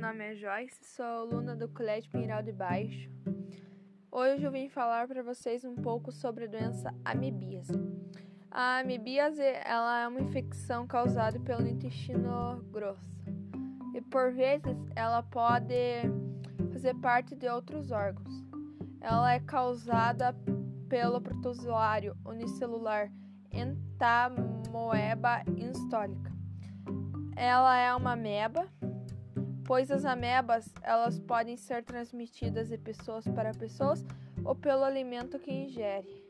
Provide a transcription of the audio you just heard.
nome é Joyce, sou aluna do Colégio Pinheiral de Baixo. Hoje eu vim falar para vocês um pouco sobre a doença amebíase. A amebíase ela é uma infecção causada pelo intestino grosso e por vezes ela pode fazer parte de outros órgãos. Ela é causada pelo protozoário unicelular Entamoeba instólica. Ela é uma ameba pois as amebas elas podem ser transmitidas de pessoas para pessoas ou pelo alimento que ingere.